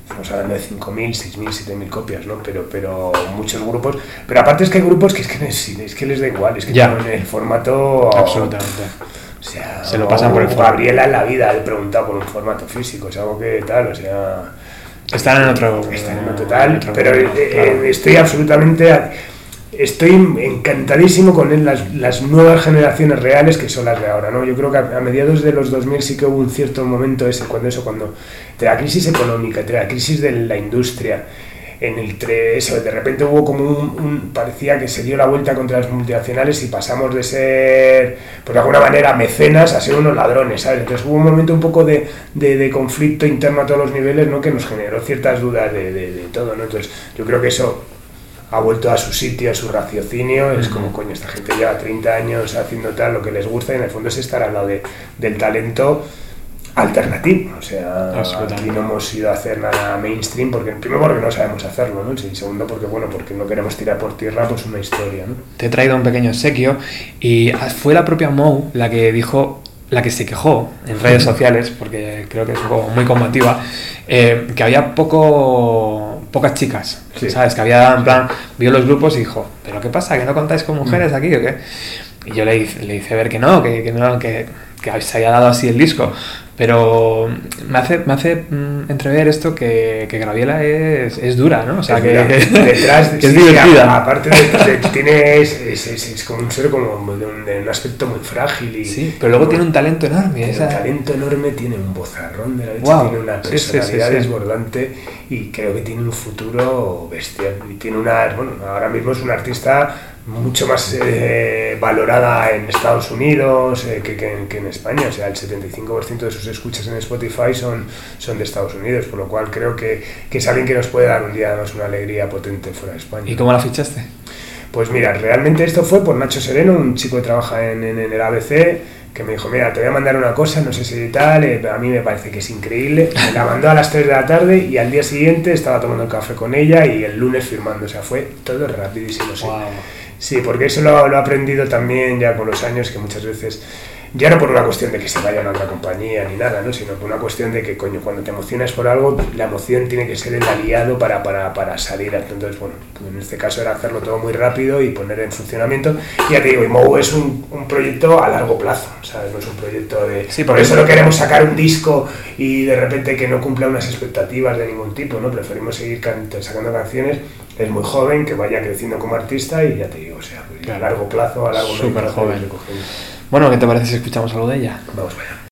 estamos hablando de 5.000, 6.000, 7.000 copias, ¿no? Pero, pero muchos grupos, pero aparte es que hay grupos que es que, les- es que les da igual, es que Ya. tienen el formato... Absolutamente. O sea, Se lo pasan por el o forro. Gabriela en la vida le he preguntado por un formato físico, es algo que tal, o sea... Están en otro. Están en otro tal, en otro- pero eh, claro. eh, estoy absolutamente. Estoy encantadísimo con las, las nuevas generaciones reales que son las de ahora, ¿no? Yo creo que a, mediados de los 2000 sí que hubo un cierto momento ese, cuando eso, cuando entre la crisis económica, entre la crisis de la industria, en el eso, de repente hubo como un, parecía que se dio la vuelta contra las multinacionales y pasamos de ser, pues de alguna manera, mecenas a ser unos ladrones, ¿sabes? Entonces hubo un momento un poco de, de- de conflicto interno a todos los niveles, ¿no? Que nos generó ciertas dudas de- de todo, ¿no? Entonces yo creo que eso ha vuelto a su sitio, a su raciocinio, es como, coño, esta gente lleva 30 años haciendo tal, lo que les gusta, y en el fondo es estar al lado de- del talento alternativo, o sea, aquí no hemos ido a hacer nada mainstream, porque primero porque no sabemos hacerlo, ¿no? Y segundo porque, bueno, porque no queremos tirar por tierra pues una historia, ¿no? te he traído un pequeño obsequio y fue la propia Mou la que dijo, la que se quejó en redes sociales, porque creo que es un poco muy combativa, eh, que había poco pocas chicas, Sí. ¿sabes? Que había, en plan, vio los grupos y dijo, ¿pero qué pasa? ¿Que no contáis con mujeres Mm. aquí o qué? Y yo le hice, le hice ver que no, que, que no, que, que se había dado así el disco. Pero me hace, me hace mm, entrever esto que, que Graviela es, es dura, ¿no? O sea, Es que, detrás que es sí, divertida. aparte de, de- tiene es, es, es- es como un ser como de un, de un aspecto muy frágil y Sí, pero luego tiene un talento enorme. tiene esa- un talento enorme tiene un vozarrón de la leche tiene una sí, sí, sí, personalidad desbordante y creo que tiene un futuro bestial y tiene una bueno ahora mismo es una artista mucho más eh, valorada en Estados Unidos eh, que, que en, que en España o sea el 75% de sus escuchas en Spotify son, son de Estados Unidos por lo cual creo que, que es alguien que nos puede dar un día además una alegría potente fuera de España ¿Y cómo la fichaste? pues mira, realmente esto fue por Nacho Sereno, un chico que trabaja en, en- en el ABC, que me dijo, mira, te voy a mandar una cosa, no sé si tal, eh, pero a mí me parece que es increíble. Me la mandó a las 3 de la tarde y al día siguiente estaba tomando café con ella y el lunes firmando, o sea, fue todo rapidísimo. Sí, Wow. Sí porque eso lo, lo he aprendido también ya con los años, que muchas veces, ya no por una cuestión de que se vayan a otra compañía ni nada, ¿no? sino por una cuestión de que, coño, cuando te emocionas por algo, la emoción tiene que ser el aliado para, para, para salir. Entonces, bueno, pues en este caso era hacerlo todo muy rápido y poner en funcionamiento. Y ya te digo, y Mou es un, un proyecto a largo plazo, ¿sabes? No es un proyecto de... Sí, por eso no queremos sacar un disco y de repente que no cumpla unas expectativas de ningún tipo, ¿no? Preferimos seguir can- sacando canciones. Es muy joven, que vaya creciendo como artista y ya te digo, o sea, pues, a largo plazo, a largo medio Súper plazo, joven. Bueno, ¿qué te parece si escuchamos algo de ella? Vamos allá.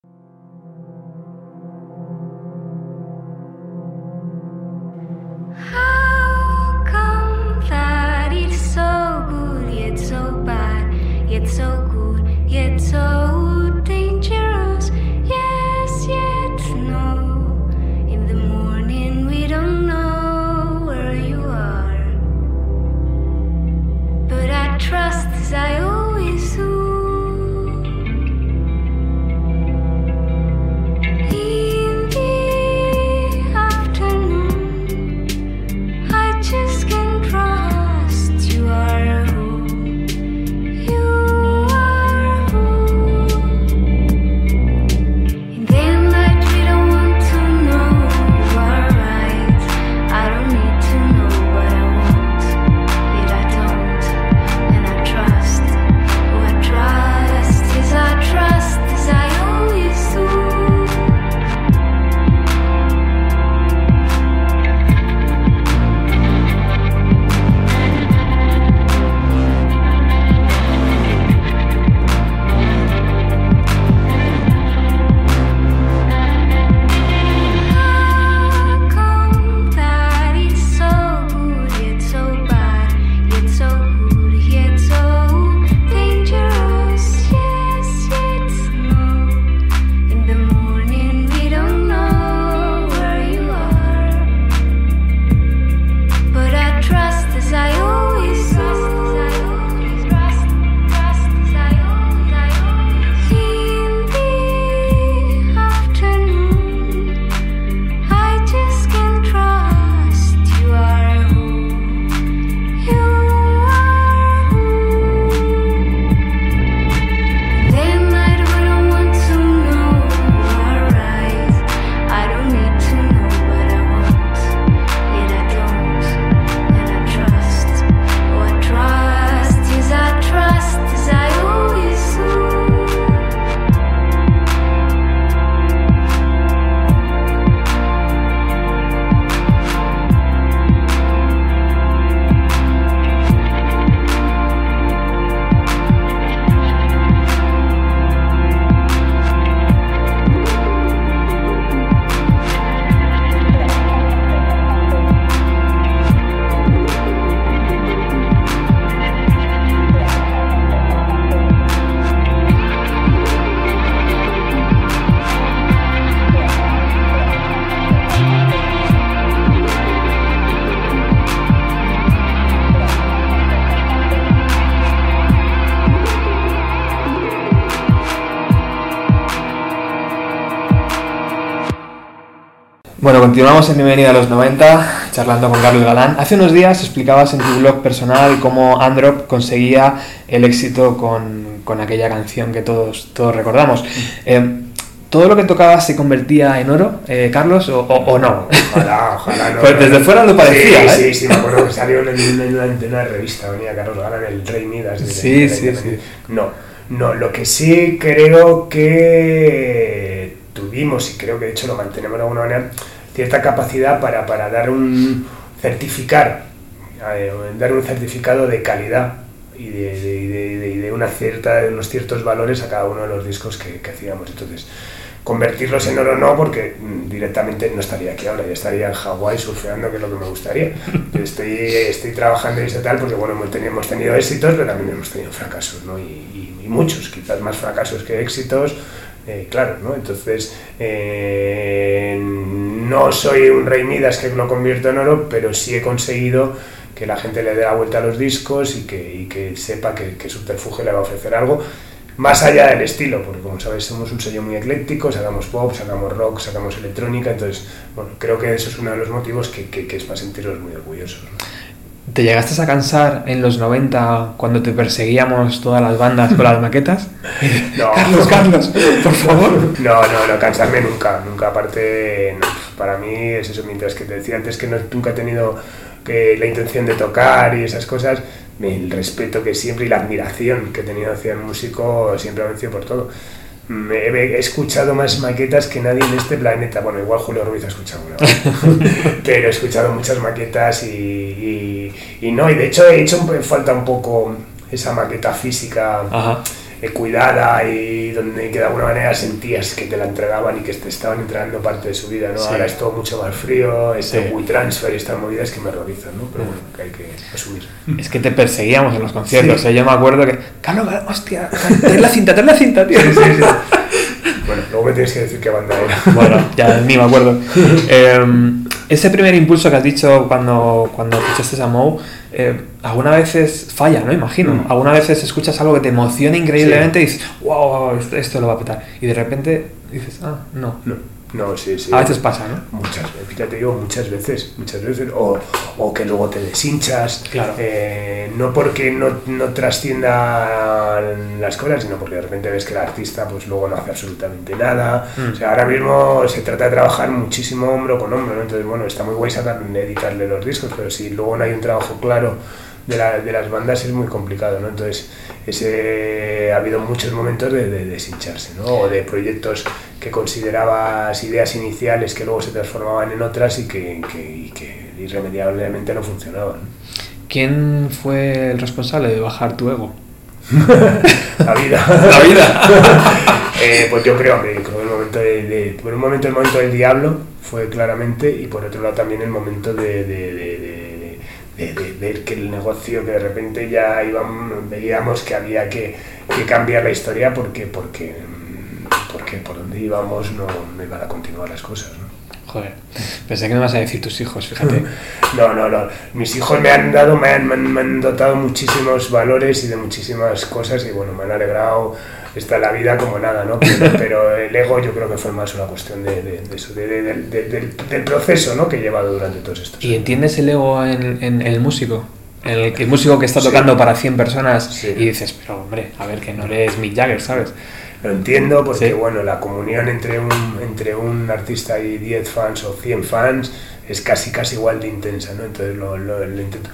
Continuamos en Bienvenida a los 90, charlando con Carlos Galán. Hace unos días explicabas en tu blog personal cómo Androp conseguía el éxito con, con aquella canción que todos, todos recordamos. Eh, ¿Todo lo que tocabas se convertía en oro, eh, Carlos, o, o- o no? Ojalá, ojalá. No, Pues desde fuera lo parecía, Sí, ¿eh? sí, sí, me acuerdo que salió en, una, en una- una revista, venía Carlos Galán, el Rey Midas. de- Sí, de sí, Independencia. No, no, lo que sí creo que tuvimos, y creo que de hecho lo mantenemos de alguna manera, cierta capacidad para, para dar un certificar, eh, dar un certificado de calidad y de, de- de- de- una cierta, de unos ciertos valores a cada uno de los discos que, que hacíamos. Entonces, convertirlos en oro no, porque mm, directamente no estaría aquí ahora, ya estaría en Hawái surfeando, que es lo que me gustaría. Yo estoy, estoy trabajando y ese tal, porque bueno, hemos tenido, hemos tenido éxitos, pero también hemos tenido fracasos, ¿no? Y, y- y muchos, quizás más fracasos que éxitos, eh, claro, ¿no? Entonces, eh, no soy un rey Midas que lo convierto en oro, pero sí he conseguido que la gente le dé la vuelta a los discos y que, que sepa que, que Subterfuge le va a ofrecer algo más allá del estilo, porque como sabes somos un sello muy ecléctico, sacamos pop, sacamos rock, sacamos electrónica, entonces, bueno, creo que eso es uno de los motivos que, que- que es para sentirnos muy orgullosos. ¿Te llegaste a cansar en los 90 cuando te perseguíamos todas las bandas con las maquetas? No. Carlos, Carlos, por favor. No, no, no, cansarme nunca, nunca. Aparte, no, para mí es eso, mientras que te decía antes que no, nunca he tenido que, la intención de tocar y esas cosas, el respeto que siempre y la admiración que he tenido hacia el músico siempre ha vencido por todo. Me, he, escuchado más maquetas que nadie en este planeta. Bueno, igual Julio Ruiz ha escuchado una, ¿vale? pero he escuchado muchas maquetas y, y, y no, y de hecho he hecho falta un poco esa maqueta física Ajá. Eh, cuidada y donde que de alguna manera sentías que te la entregaban y que te estaban entregando parte de su vida, ¿no? Sí. Ahora es todo mucho más frío, este Sí. WeTransfer y estas movidas que me horrorizan, ¿no? Pero bueno, que hay que asumir. Es que te perseguíamos en los conciertos. Sí. ¿eh? Yo me acuerdo que. Carlos, hostia, ten la cinta, ten la cinta, tío. Bueno, luego me tienes que decir qué banda era. Bueno, ya ni me acuerdo. Eh, ese primer impulso que has dicho cuando, cuando escuchaste a Mou, eh, algunas veces falla, ¿no? Imagino. Mm. Algunas veces escuchas algo que te emociona increíblemente y dices, wow, esto, esto lo va a petar. Y de repente dices, ah, no. No, no, sí, sí. A veces pasa, ¿no? Muchas veces, fíjate, digo muchas veces, muchas veces, o, o que luego te deshinchas, Claro. eh, no porque no, no trasciendan las cosas, sino porque de repente ves que el artista pues luego no hace absolutamente nada, Mm. o sea, ahora mismo se trata de trabajar muchísimo hombro con hombro, ¿no? entonces bueno, está muy guay sacar, editarle los discos, pero si luego no hay un trabajo claro de, la- de las bandas es muy complicado, ¿no? Entonces, ese, ha habido muchos momentos de, de deshincharse, ¿no? O de proyectos que considerabas ideas iniciales que luego se transformaban en otras y que, que- y que irremediablemente no funcionaban. ¿Quién fue el responsable de bajar tu ego? La vida. La vida. Eh, pues yo creo, hombre, creo que el momento de, de- por un momento el momento del diablo fue claramente y por otro lado también el momento de, de- de- ver que el negocio que de repente ya íbamos, veíamos que había que, que cambiar la historia porque porque porque por donde íbamos no, no iban a continuar las cosas. ¿no? Joder, pensé que me vas a decir tus hijos, fíjate. No, no, no. Mis hijos me han dado, me han, me han- me han dotado muchísimos valores y de muchísimas cosas y bueno, me han alegrado esta la vida como nada, ¿no? Pero, pero el ego yo creo que fue más una cuestión de, de- de eso, de- de- de- de- del, del proceso, ¿no? Que he llevado durante todos estos ¿Y entiendes el ego en, en el músico? El, el músico que está Sí. tocando para 100 personas Sí. y dices, pero hombre, a ver, que no eres Mick Jagger, ¿sabes? Lo entiendo porque, Sí. bueno, la comunión entre un, entre un artista y 10 fans o 100 fans es casi, casi igual de intensa, ¿no? Entonces lo, lo- lo intento.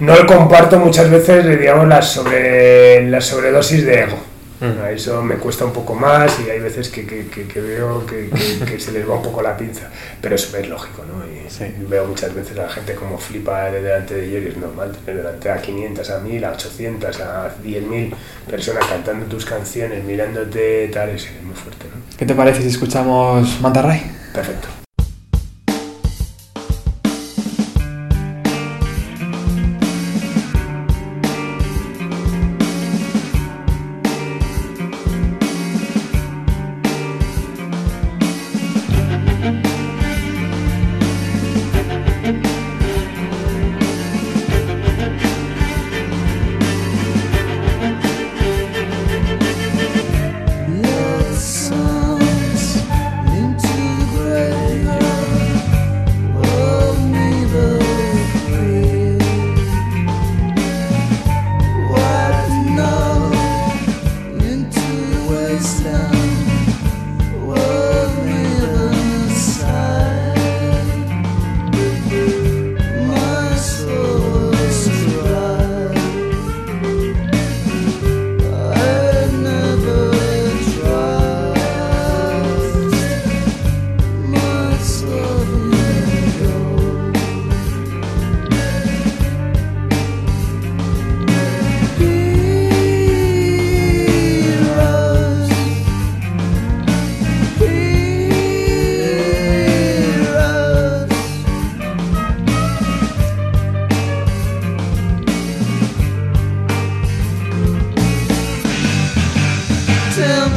No lo comparto muchas veces, digamos, la, sobre, la sobredosis de ego. A Eso me cuesta un poco más y hay veces que, que- que- que veo que, se les va un poco la pinza, pero eso es lógico, ¿no? Y Sí. veo muchas veces a la gente como flipa de delante de ellos y es normal, tener delante a 500, a 1000, a 800, a 10.000 personas cantando tus canciones, mirándote, tal, es, muy fuerte, ¿no? ¿Qué te parece si escuchamos Manta Ray? Perfecto.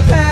past.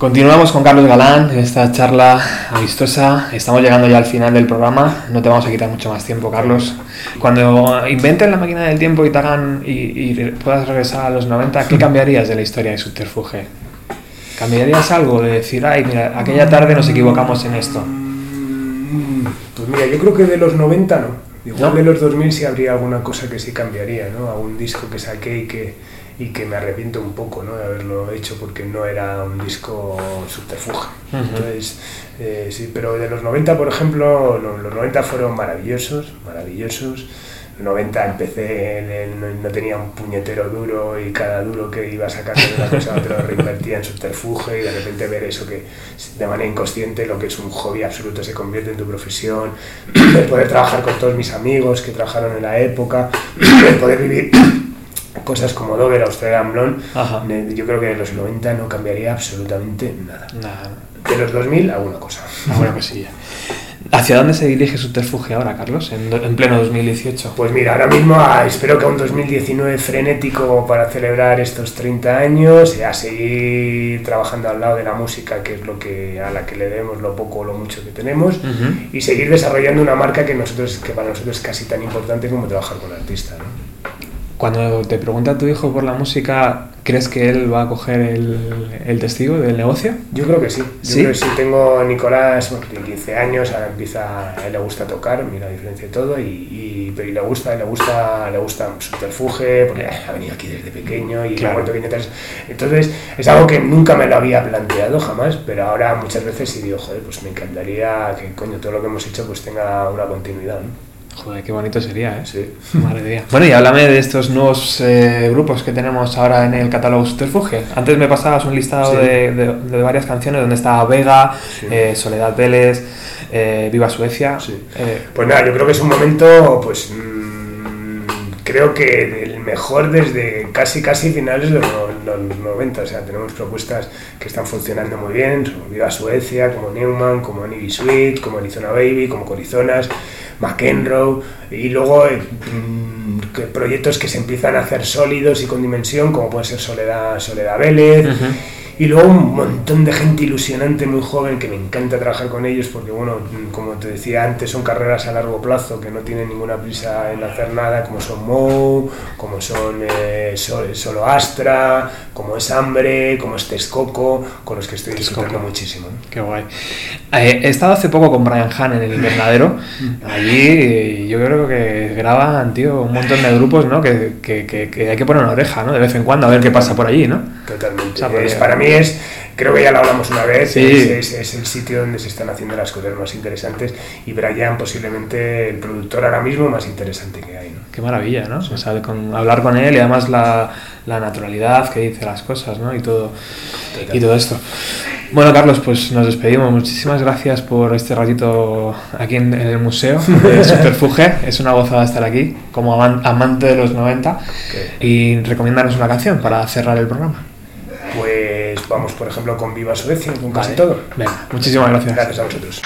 Continuamos con Carlos Galán en esta charla amistosa. Estamos llegando ya al final del programa. No te vamos a quitar mucho más tiempo, Carlos. Cuando inventen la máquina del tiempo y te hagan y, y puedas regresar a los 90, ¿qué cambiarías de la historia de Subterfuge? ¿Cambiarías algo de decir, ay, mira, aquella tarde nos equivocamos en esto? Pues mira, yo creo que de los 90 no. Igual ¿No? de los 2000 sí habría alguna cosa que sí cambiaría, ¿no? Algún disco que saqué y que, y que me arrepiento un poco, ¿no? De haberlo hecho porque no era un disco subterfuge. Ujú. Entonces, eh, sí, pero de los 90, por ejemplo, no, los 90 fueron maravillosos, maravillosos. En 90 empecé, en el- no, no tenía un puñetero duro y cada duro que iba sacando de una cosa a otra lo reinvertía en subterfuge y de repente ver eso que de manera inconsciente lo que es un hobby absoluto se convierte en tu profesión, el poder trabajar con todos mis amigos que trabajaron en la época, el poder vivir cosas como Dover, Australian Blonde, Ajá. yo creo que de los 90 no cambiaría absolutamente nada. Nada, De los 2000 alguna cosa. alguna cosilla. ¿Hacia dónde se dirige Subterfuge ahora, Carlos, en, en pleno 2018? Pues mira, ahora mismo ah, espero que a un 2019 frenético para celebrar estos 30 años, y a seguir trabajando al lado de la música, que es lo que a la que le debemos lo poco o lo mucho que tenemos, y seguir desarrollando una marca que nosotros que para nosotros es casi tan importante como trabajar con artistas. ¿no? Cuando te pregunta tu hijo por la música, ¿crees que él va a coger el, el testigo del negocio? Yo creo que sí. Yo ¿Sí? creo que sí. Tengo a Nicolás, bueno, tiene 15 años, ahora empieza, a él le gusta tocar, mira la diferencia de todo, y, y- pero y le gusta, le gusta, le gusta subterfuge, porque ha venido aquí desde pequeño y Claro. ha vuelto entonces, entonces es algo que nunca me lo había planteado jamás, pero ahora muchas veces sí digo, joder, pues me encantaría que coño todo lo que hemos hecho pues tenga una continuidad, ¿no? Joder, qué bonito sería, ¿eh? Sí. Madre mía. Bueno, y háblame de estos nuevos eh, grupos que tenemos ahora en el catálogo Subterfuge. Antes me pasabas un listado Sí. de, de- de varias canciones donde estaba Vega, Sí. eh, Soledad Vélez, eh, Viva Suecia. Sí. Eh, Pues nada, yo creo que es un momento, pues creo que el mejor desde casi casi finales de los, los 90. O sea, tenemos propuestas que están funcionando muy bien, como Viva Suecia, como Newman, como Annie Sweet, como Arizona Baby, como Corizonas, McEnroe, y luego eh, mm, que proyectos que se empiezan a hacer sólidos y con dimensión, como puede ser Soledad, Soledad Vélez. Y luego un montón de gente ilusionante, muy joven, que me encanta trabajar con ellos porque, bueno, mm, como te decía antes, son carreras a largo plazo que no tienen ninguna prisa en hacer nada, como son Mou, como son eh, Sol- Solo Astra, como es Hambre, como es Texcoco, con los que estoy Texcoco. disfrutando muchísimo. ¿no? Qué guay. Eh, he estado hace poco con Brian Han en el invernadero. Allí eh, yo creo que graban, tío, un montón de grupos, ¿no? Que, que- que- que hay que poner una oreja, ¿no? De vez en cuando, a ver qué pasa por allí, ¿no? Totalmente. O sea, porque- Es- para mí creo que ya lo hablamos una vez, Sí. es, es- es el sitio donde se están haciendo las cosas más interesantes y Brian posiblemente el productor ahora mismo más interesante que hay. ¿no? Qué maravilla, ¿no? O sea, con, hablar con él y además la, la naturalidad que dice las cosas, ¿no? Y todo, y todo esto. Bueno, Carlos, pues nos despedimos. Muchísimas gracias por este ratito aquí en, en el museo de Subterfuge. Es una gozada estar aquí como aman- amante de los 90 y recomiendarnos una canción para cerrar el programa. Vamos, por ejemplo, con Viva Suecia, con casi todo. Venga, muchísimas gracias. Gracias a vosotros.